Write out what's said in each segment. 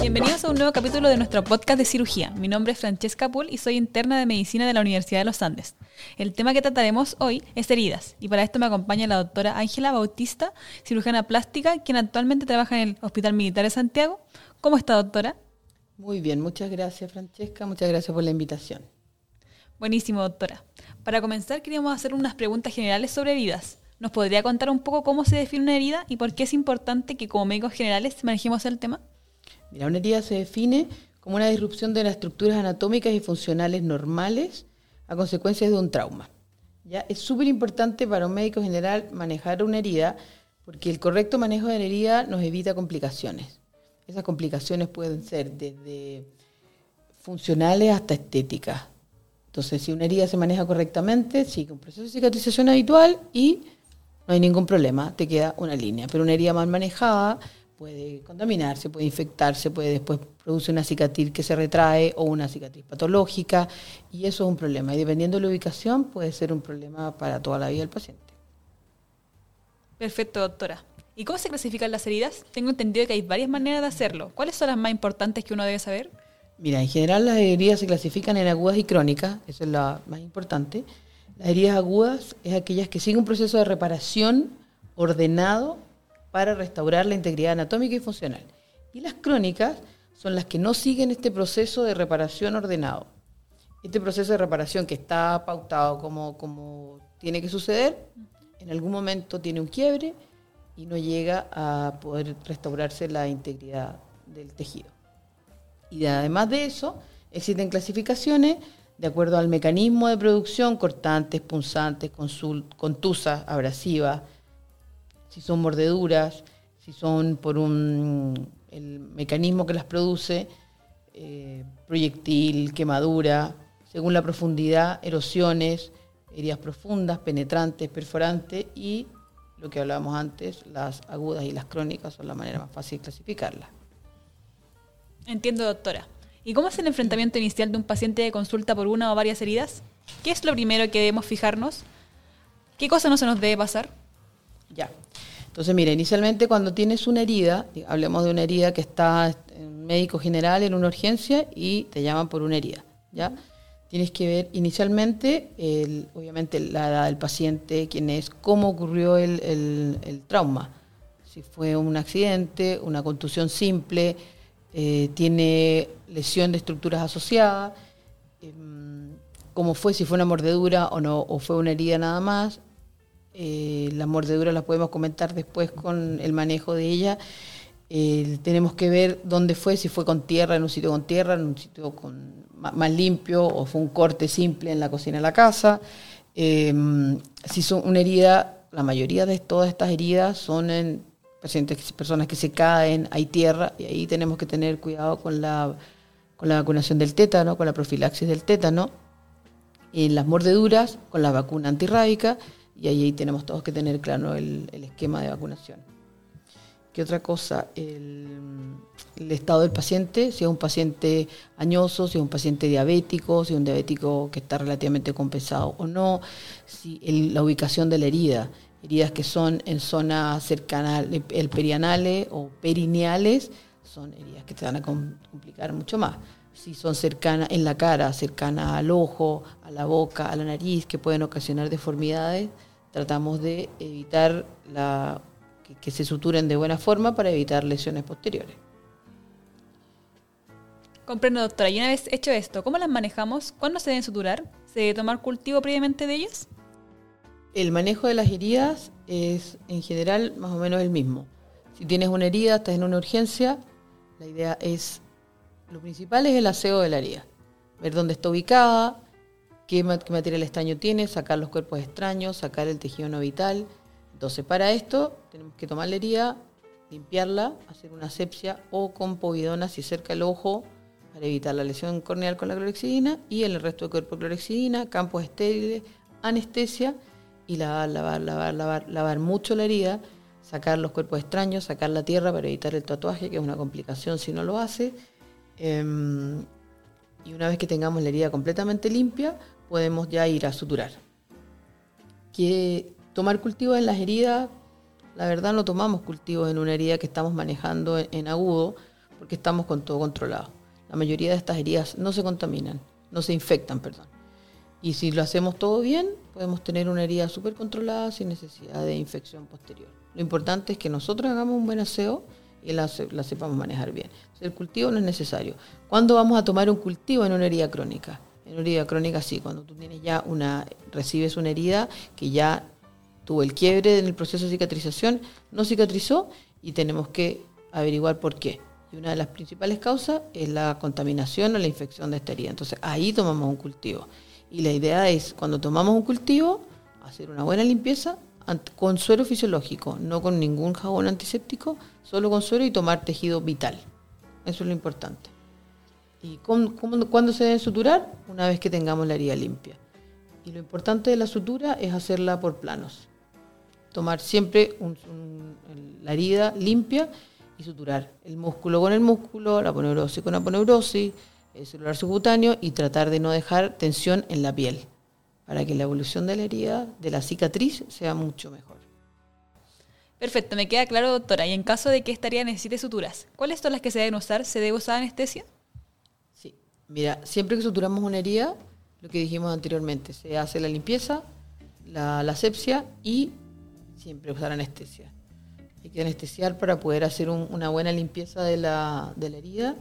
Bienvenidos a un nuevo capítulo de nuestro podcast de cirugía. Mi nombre es Francesca Pool y soy interna de medicina de la Universidad de los Andes. El tema que trataremos hoy es heridas y para esto me acompaña la doctora Ángela Bautista, cirujana plástica, quien actualmente trabaja en el Hospital Militar de Santiago. ¿Cómo está, doctora? Muy bien, muchas gracias, Francesca. Muchas gracias por la invitación. Buenísimo, doctora. Para comenzar, queríamos hacer unas preguntas generales sobre heridas. ¿Nos podría contar un poco cómo se define una herida y por qué es importante que como médicos generales manejemos el tema? Mira, una herida se define como una disrupción de las estructuras anatómicas y funcionales normales a consecuencia de un trauma. ¿Ya? Es súper importante para un médico general manejar una herida porque el correcto manejo de la herida nos evita complicaciones. Esas complicaciones pueden ser desde funcionales hasta estéticas. Entonces, si una herida se maneja correctamente, sigue un proceso de cicatrización habitual y no hay ningún problema, te queda una línea. Pero una herida mal manejada puede contaminarse, puede infectarse, puede después producir una cicatriz que se retrae o una cicatriz patológica y eso es un problema. Y dependiendo de la ubicación puede ser un problema para toda la vida del paciente. Perfecto, doctora. ¿Y cómo se clasifican las heridas? Tengo entendido que hay varias maneras de hacerlo. ¿Cuáles son las más importantes que uno debe saber? Mira, en general las heridas se clasifican en agudas y crónicas, eso es la más importante. Las heridas agudas es aquellas que siguen un proceso de reparación ordenado para restaurar la integridad anatómica y funcional. Y las crónicas son las que no siguen este proceso de reparación ordenado. Este proceso de reparación que está pautado como, como tiene que suceder, en algún momento tiene un quiebre y no llega a poder restaurarse la integridad del tejido. Y además de eso, existen clasificaciones de acuerdo al mecanismo de producción, cortantes, punzantes, contusas, abrasivas, si son mordeduras, si son por un, el mecanismo que las produce, eh, proyectil, quemadura, según la profundidad, erosiones, heridas profundas, penetrantes, perforantes y lo que hablábamos antes, las agudas y las crónicas son la manera más fácil de clasificarlas. Entiendo, doctora. ¿Y cómo es el enfrentamiento inicial de un paciente de consulta por una o varias heridas? ¿Qué es lo primero que debemos fijarnos? ¿Qué cosa no se nos debe pasar? Ya. Entonces, mira, inicialmente cuando tienes una herida, hablemos de una herida que está en médico general en una urgencia y te llaman por una herida, ¿ya? Tienes que ver inicialmente, el, obviamente, la edad del paciente, quién es, cómo ocurrió el, el trauma. Si fue un accidente, una contusión simple, eh, tiene lesión de estructuras asociadas, em, cómo fue, si fue una mordedura o no, o fue una herida nada más. Eh, las mordeduras las podemos comentar después con el manejo de ella. Eh, tenemos que ver dónde fue, si fue con tierra, en un sitio con tierra, en un sitio con, más limpio, o fue un corte simple en la cocina de la casa. Em, si son una herida, la mayoría de todas estas heridas son en pacientes, personas que se caen, hay tierra, y ahí tenemos que tener cuidado con la, con la vacunación del tétano, con la profilaxis del tétano, en las mordeduras, con la vacuna antirrábica, y ahí, tenemos todos que tener claro el, esquema de vacunación. ¿Qué otra cosa? El, estado del paciente, si es un paciente añoso, si es un paciente diabético, si es un diabético que está relativamente compensado o no, si la ubicación de la herida heridas que son en zonas cercanas el perianales o perineales, son heridas que te van a complicar mucho más. Si son cercanas en la cara, cercanas al ojo, a la boca, a la nariz, que pueden ocasionar deformidades, tratamos de evitar la, que, que se suturen de buena forma para evitar lesiones posteriores. Comprendo, doctora. Y una vez hecho esto, ¿cómo las manejamos? ¿Cuándo se deben suturar? ¿Se debe tomar cultivo previamente de ellas? El manejo de las heridas es en general más o menos el mismo. Si tienes una herida, estás en una urgencia, la idea es, lo principal es el aseo de la herida. Ver dónde está ubicada, qué, material extraño tiene, sacar los cuerpos extraños, sacar el tejido no vital. Entonces, para esto tenemos que tomar la herida, limpiarla, hacer una asepsia o con povidona si cerca el ojo para evitar la lesión corneal con la clorexidina y en el resto del cuerpo clorexidina, campos estériles, anestesia y lavar, lavar, lavar, lavar, lavar mucho la herida, sacar los cuerpos extraños, sacar la tierra para evitar el tatuaje, que es una complicación si no lo hace. Em, y una vez que tengamos la herida completamente limpia, podemos ya ir a suturar. que tomar cultivos en las heridas, la verdad no tomamos cultivos en una herida que estamos manejando en, agudo, porque estamos con todo controlado. La mayoría de estas heridas no se contaminan, no se infectan, perdón. Y si lo hacemos todo bien, podemos tener una herida súper controlada sin necesidad de infección posterior. Lo importante es que nosotros hagamos un buen aseo y la, sepamos manejar bien. el cultivo no es necesario. ¿Cuándo vamos a tomar un cultivo en una herida crónica? En una herida crónica sí, cuando tú tienes ya una, recibes una herida que ya tuvo el quiebre en el proceso de cicatrización, no cicatrizó y tenemos que averiguar por qué. Y una de las principales causas es la contaminación o la infección de esta herida. Entonces ahí tomamos un cultivo. Y la idea es, cuando tomamos un cultivo, hacer una buena limpieza con suero fisiológico, no con ningún jabón antiséptico, solo con suero y tomar tejido vital. Eso es lo importante. ¿Y cuándo se debe suturar? Una vez que tengamos la herida limpia. Y lo importante de la sutura es hacerla por planos. Tomar siempre la herida limpia y suturar el músculo con el músculo, la aponeurosis con la aponeurosis, el celular subcutáneo y tratar de no dejar tensión en la piel para que la evolución de la herida, de la cicatriz, sea mucho mejor. Perfecto, me queda claro, doctora. Y en caso de que esta herida necesite suturas, ¿cuáles son las que se deben usar? ¿Se debe usar anestesia? Sí, mira, siempre que suturamos una herida, lo que dijimos anteriormente, se hace la limpieza, la, asepsia y siempre usar anestesia. Hay que anestesiar para poder hacer una buena limpieza de la, de la herida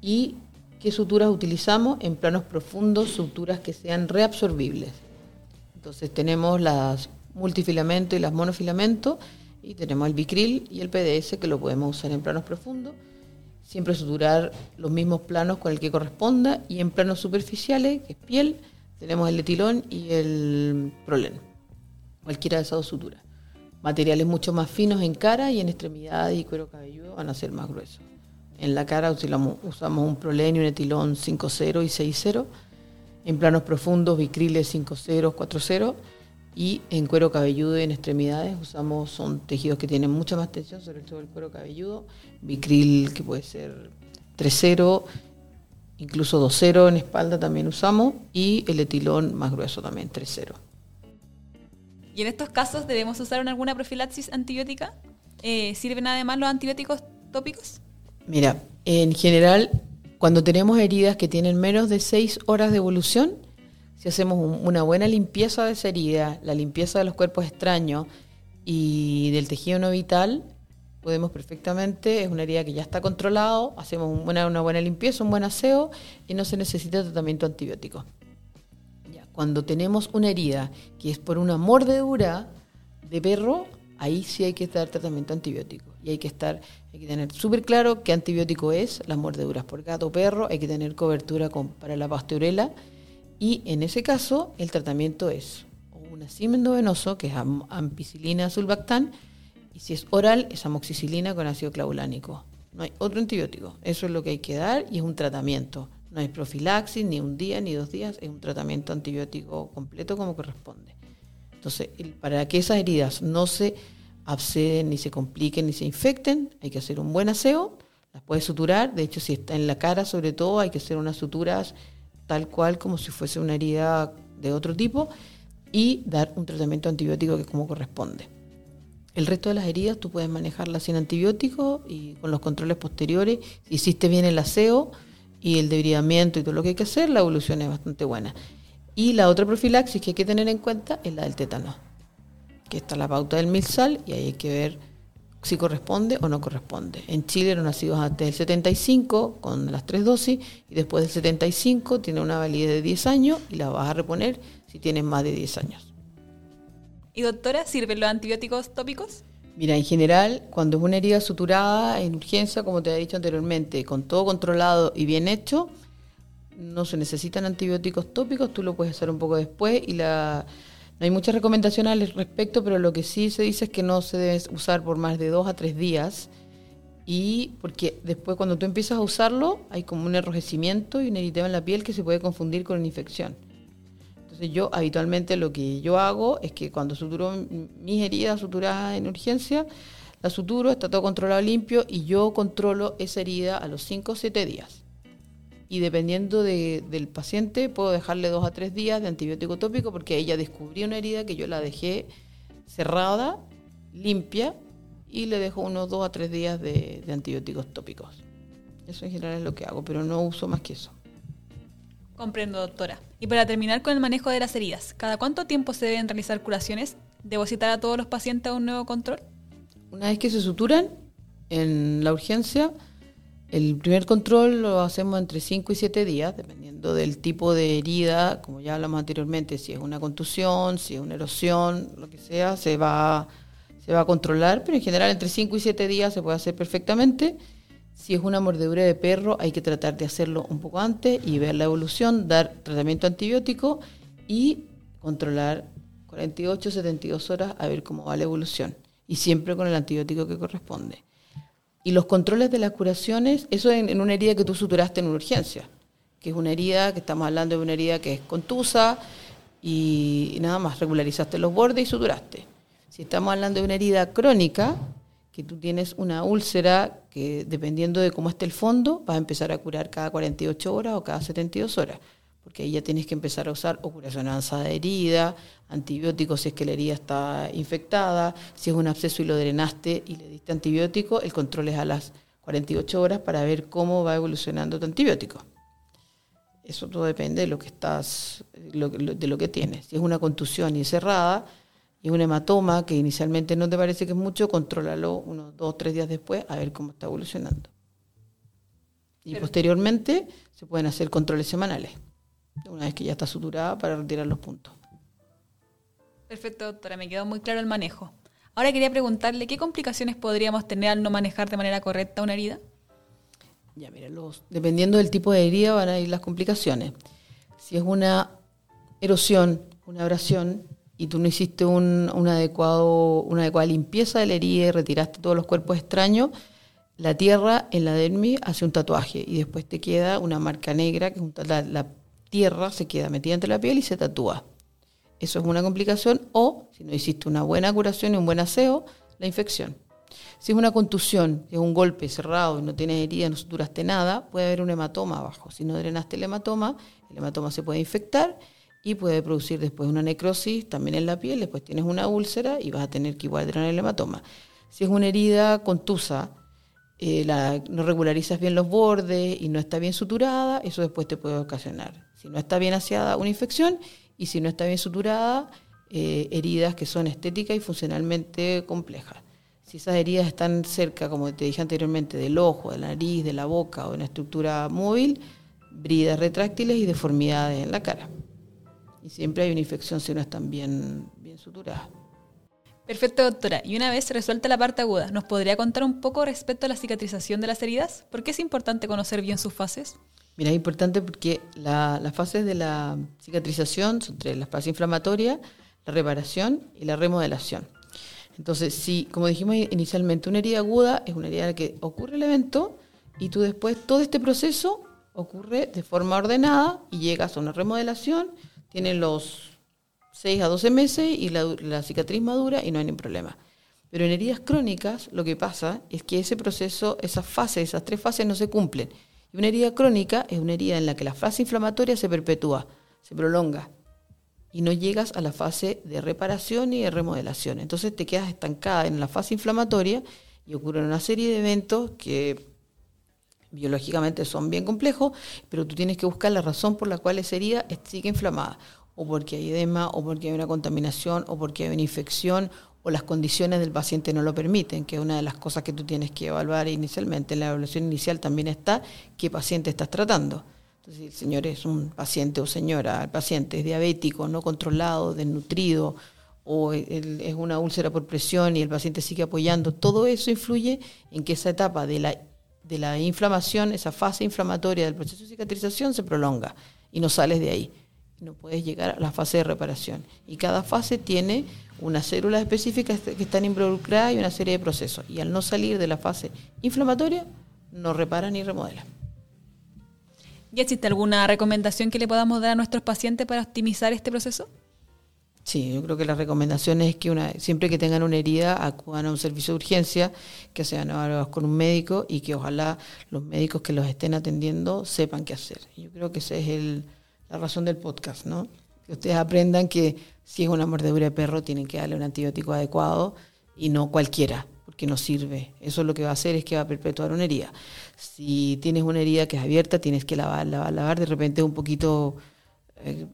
y qué suturas utilizamos en planos profundos, suturas que sean reabsorbibles. Entonces tenemos las multifilamentos y las monofilamentos y tenemos el bicril y el PDS que lo podemos usar en planos profundos. Siempre suturar los mismos planos con el que corresponda y en planos superficiales, que es piel, tenemos el etilón y el prolen. Cualquiera de esas dos suturas. Materiales mucho más finos en cara y en extremidades y cuero cabelludo van a ser más gruesos. En la cara usamos, un prolenio, un etilón 5.0 y 6.0. En planos profundos, bicriles 5.0, 4.0. Y en cuero cabelludo y en extremidades usamos, son tejidos que tienen mucha más tensión, sobre todo el cuero cabelludo. Bicril que puede ser 3.0, incluso 2.0 en espalda también usamos. Y el etilón más grueso también, 3.0. ¿Y en estos casos debemos usar alguna profilaxis antibiótica? Eh, ¿Sirven además los antibióticos tópicos? Mira, en general, cuando tenemos heridas que tienen menos de seis horas de evolución, si hacemos una buena limpieza de esa herida, la limpieza de los cuerpos extraños y del tejido no vital, podemos perfectamente, es una herida que ya está controlado, hacemos una, una buena limpieza, un buen aseo y no se necesita tratamiento antibiótico. cuando tenemos una herida que es por una mordedura de perro, ahí sí hay que dar tratamiento antibiótico. Hay que estar, hay que tener súper claro qué antibiótico es, las mordeduras por gato o perro, hay que tener cobertura para la pasteurela. Y en ese caso, el tratamiento es un acimendo venoso, que es ampicilina sulbactán, y si es oral, es amoxicilina con ácido clavulánico. No hay otro antibiótico. Eso es lo que hay que dar y es un tratamiento. No hay profilaxis, ni un día, ni dos días, es un tratamiento antibiótico completo como corresponde. Entonces, para que esas heridas no se abseden, ni se compliquen, ni se infecten, hay que hacer un buen aseo, las puedes suturar, de hecho si está en la cara sobre todo hay que hacer unas suturas tal cual como si fuese una herida de otro tipo y dar un tratamiento antibiótico que como corresponde. El resto de las heridas tú puedes manejarlas sin antibiótico y con los controles posteriores. Si hiciste bien el aseo y el debridamiento y todo lo que hay que hacer, la evolución es bastante buena. Y la otra profilaxis que hay que tener en cuenta es la del tétano, que está la pauta del milsal y ahí hay que ver si corresponde o no corresponde. En Chile eran nacidos antes del 75 con las tres dosis y después del 75 tiene una validez de 10 años y la vas a reponer si tienes más de 10 años. ¿Y doctora, sirven los antibióticos tópicos? Mira, en general, cuando es una herida suturada en urgencia, como te he dicho anteriormente, con todo controlado y bien hecho, no se necesitan antibióticos tópicos, tú lo puedes hacer un poco después y la hay muchas recomendaciones al respecto, pero lo que sí se dice es que no se debe usar por más de dos a tres días y porque después cuando tú empiezas a usarlo hay como un enrojecimiento y un eritema en la piel que se puede confundir con una infección. Entonces yo habitualmente lo que yo hago es que cuando suturo mis heridas suturadas en urgencia, la suturo, está todo controlado limpio y yo controlo esa herida a los 5 o 7 días y dependiendo de- del paciente puedo dejarle dos a tres días de antibiótico tópico porque ella descubrió una herida que yo la dejé cerrada, limpia y le dejo unos dos a tres días de, de antibióticos tópicos. Eso en general es lo que hago, pero no uso más que eso. Comprendo, doctora. Y para terminar con el manejo de las heridas, ¿cada cuánto tiempo se deben realizar curaciones? ¿Debo citar a todos los pacientes a un nuevo control? Una vez que se suturan en la urgencia, el primer control lo hacemos entre 5 y 7 días, dependiendo del tipo de herida, como ya hablamos anteriormente, si es una contusión, si es una erosión, lo que sea, se va, se va a controlar, pero en general entre 5 y 7 días se puede hacer perfectamente. Si es una mordedura de perro, hay que tratar de hacerlo un poco antes y ver la evolución, dar tratamiento antibiótico y controlar 48, 72 horas a ver cómo va la evolución. Y siempre con el antibiótico que corresponde. Y los controles de las curaciones, eso en, en una herida que tú suturaste en una urgencia, que es una herida, que estamos hablando de una herida que es contusa y, y nada más, regularizaste los bordes y suturaste. Si estamos hablando de una herida crónica, que tú tienes una úlcera que dependiendo de cómo esté el fondo, vas a empezar a curar cada 48 horas o cada 72 horas, porque ahí ya tienes que empezar a usar o curación avanzada de herida, antibióticos si es que la herida está infectada, si es un absceso y lo drenaste y le diste antibiótico, el control es a las 48 horas para ver cómo va evolucionando tu antibiótico. Eso todo depende de lo que estás, de lo que tienes. Si es una contusión y cerrada, y un hematoma que inicialmente no te parece que es mucho, contrólalo unos dos o tres días después a ver cómo está evolucionando. Y Pero- posteriormente se pueden hacer controles semanales, una vez que ya está suturada para retirar los puntos. Perfecto, doctora, me quedó muy claro el manejo. Ahora quería preguntarle qué complicaciones podríamos tener al no manejar de manera correcta una herida. Ya, mira, los, dependiendo del tipo de herida van a ir las complicaciones. Si es una erosión, una abrasión, y tú no hiciste un, un adecuado, una adecuada limpieza de la herida y retiraste todos los cuerpos extraños, la tierra en la dermis hace un tatuaje y después te queda una marca negra, que es un la tierra se queda metida entre la piel y se tatúa. Eso es una complicación o, si no hiciste una buena curación y un buen aseo, la infección. Si es una contusión, si es un golpe cerrado y no tienes herida, no suturaste nada, puede haber un hematoma abajo. Si no drenaste el hematoma, el hematoma se puede infectar y puede producir después una necrosis también en la piel, después tienes una úlcera y vas a tener que igual drenar el hematoma. Si es una herida contusa, eh, no regularizas bien los bordes y no está bien suturada, eso después te puede ocasionar. Si no está bien aseada, una infección y si no está bien suturada, eh, heridas que son estéticas y funcionalmente complejas. Si esas heridas están cerca, como te dije anteriormente, del ojo, de la nariz, de la boca o de una estructura móvil, bridas retráctiles y deformidades en la cara. Y siempre hay una infección si no están bien, bien suturadas. Perfecto, doctora. Y una vez resuelta la parte aguda, ¿nos podría contar un poco respecto a la cicatrización de las heridas? ¿Por qué es importante conocer bien sus fases? Mira, es importante porque la- las fases de la cicatrización son tres, la fase inflamatoria, la reparación y la remodelación. Entonces, si, como dijimos inicialmente, una herida aguda es una herida en la que ocurre el evento y tú después todo este proceso ocurre de forma ordenada y llegas a una remodelación, tienes los 6 a 12 meses y la, cicatriz madura y no hay ningún problema. Pero en heridas crónicas lo que pasa es que ese proceso, esas fases, esas tres fases no se cumplen. Y una herida crónica es una herida en la que la fase inflamatoria se perpetúa, se prolonga y no llegas a la fase de reparación y de remodelación. Entonces te quedas estancada en la fase inflamatoria y ocurren una serie de eventos que biológicamente son bien complejos, pero tú tienes que buscar la razón por la cual esa herida sigue inflamada, o porque hay edema, o porque hay una contaminación, o porque hay una infección, o las condiciones del paciente no lo permiten, que es una de las cosas que tú tienes que evaluar inicialmente. En la evaluación inicial también está qué paciente estás tratando. Entonces, si el señor es un paciente o señora, el paciente es diabético, no controlado, desnutrido, o es una úlcera por presión y el paciente sigue apoyando, todo eso influye en que esa etapa de la, de la inflamación, esa fase inflamatoria del proceso de cicatrización se prolonga y no sales de ahí. No puedes llegar a la fase de reparación. Y cada fase tiene unas células específicas que están involucradas y una serie de procesos. Y al no salir de la fase inflamatoria, no repara ni remodela. ¿Y existe alguna recomendación que le podamos dar a nuestros pacientes para optimizar este proceso? Sí, yo creo que la recomendación es que una, siempre que tengan una herida acudan a un servicio de urgencia, que sean evaluados con un médico y que ojalá los médicos que los estén atendiendo sepan qué hacer. Yo creo que esa es el, la razón del podcast, ¿no? Que ustedes aprendan que si es una mordedura de perro tienen que darle un antibiótico adecuado y no cualquiera, porque no sirve. Eso lo que va a hacer es que va a perpetuar una herida. Si tienes una herida que es abierta, tienes que lavar, lavar, lavar. De repente un poquito... Eh,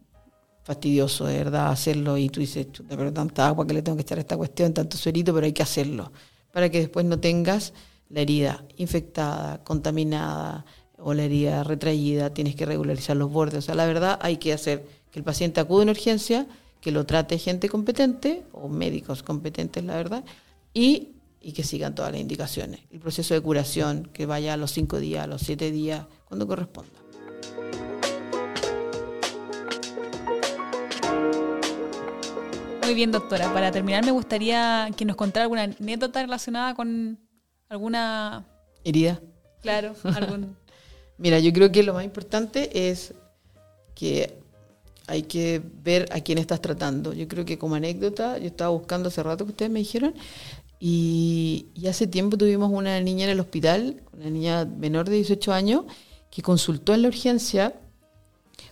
fastidioso, de verdad, hacerlo y tú dices, chuta, pero tanta agua que le tengo que echar a esta cuestión, tanto suerito, pero hay que hacerlo, para que después no tengas la herida infectada, contaminada o la herida retraída, tienes que regularizar los bordes. O sea, la verdad hay que hacer que el paciente acude en urgencia, que lo trate gente competente o médicos competentes, la verdad, y, y que sigan todas las indicaciones. El proceso de curación, que vaya a los cinco días, a los siete días, cuando corresponda. Muy bien, doctora. Para terminar, me gustaría que nos contara alguna anécdota relacionada con alguna... ¿Herida? Claro, algún... Mira, yo creo que lo más importante es que hay que ver a quién estás tratando. Yo creo que como anécdota, yo estaba buscando hace rato que ustedes me dijeron, y, y hace tiempo tuvimos una niña en el hospital, una niña menor de 18 años, que consultó en la urgencia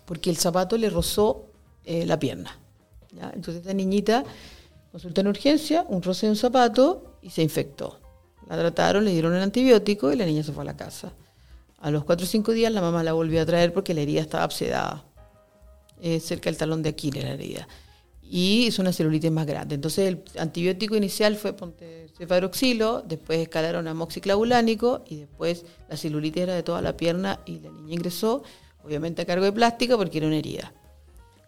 porque el zapato le rozó eh, la pierna. Entonces esta niñita consultó en urgencia, un roce de un zapato y se infectó. La trataron, le dieron un antibiótico y la niña se fue a la casa. A los 4 o 5 días la mamá la volvió a traer porque la herida estaba absedada, eh, cerca del talón de Aquiles la herida. Y es una celulitis más grande. Entonces el antibiótico inicial fue cefaroxilo, después escalaron a moxiclavulánico y después la celulitis era de toda la pierna y la niña ingresó, obviamente a cargo de plástica porque era una herida.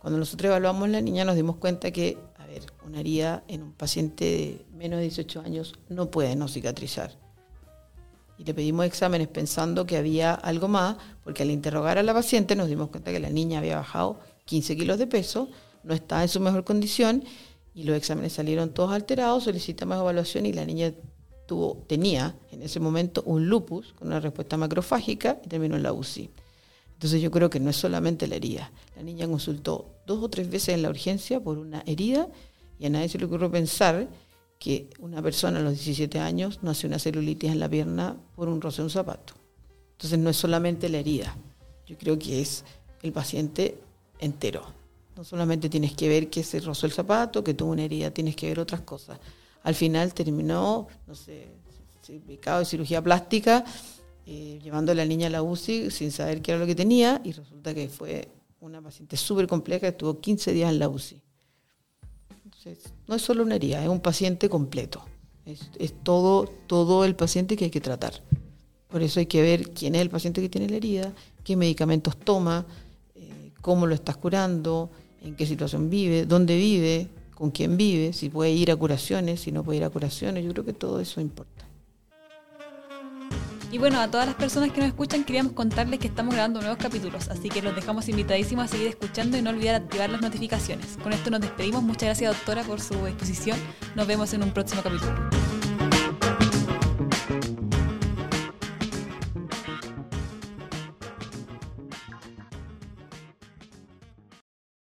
Cuando nosotros evaluamos la niña nos dimos cuenta que, a ver, una herida en un paciente de menos de 18 años no puede no cicatrizar. Y le pedimos exámenes pensando que había algo más, porque al interrogar a la paciente nos dimos cuenta que la niña había bajado 15 kilos de peso, no estaba en su mejor condición y los exámenes salieron todos alterados, solicitamos evaluación y la niña tuvo, tenía en ese momento un lupus con una respuesta macrofágica y terminó en la UCI. Entonces yo creo que no es solamente la herida. La niña consultó dos o tres veces en la urgencia por una herida y a nadie se le ocurrió pensar que una persona a los 17 años no hace una celulitis en la pierna por un roce de un zapato. Entonces no es solamente la herida, yo creo que es el paciente entero. No solamente tienes que ver que se rozó el zapato, que tuvo una herida, tienes que ver otras cosas. Al final terminó, no sé, certificado de cirugía plástica eh, llevando a la niña a la UCI sin saber qué era lo que tenía y resulta que fue una paciente súper compleja, estuvo 15 días en la UCI. No es solo una herida, es un paciente completo. Es, es, todo, todo el paciente que hay que tratar. Por eso hay que ver quién es el paciente que tiene la herida, qué medicamentos toma, eh, cómo lo estás curando, en qué situación vive, dónde vive, con quién vive, si puede ir a curaciones, si no puede ir a curaciones. Yo creo que todo eso importa. Y bueno, a todas las personas que nos escuchan queríamos contarles que estamos grabando nuevos capítulos, así que los dejamos invitadísimos a seguir escuchando y no olvidar activar las notificaciones. Con esto nos despedimos. Muchas gracias doctora por su exposición. Nos vemos en un próximo capítulo.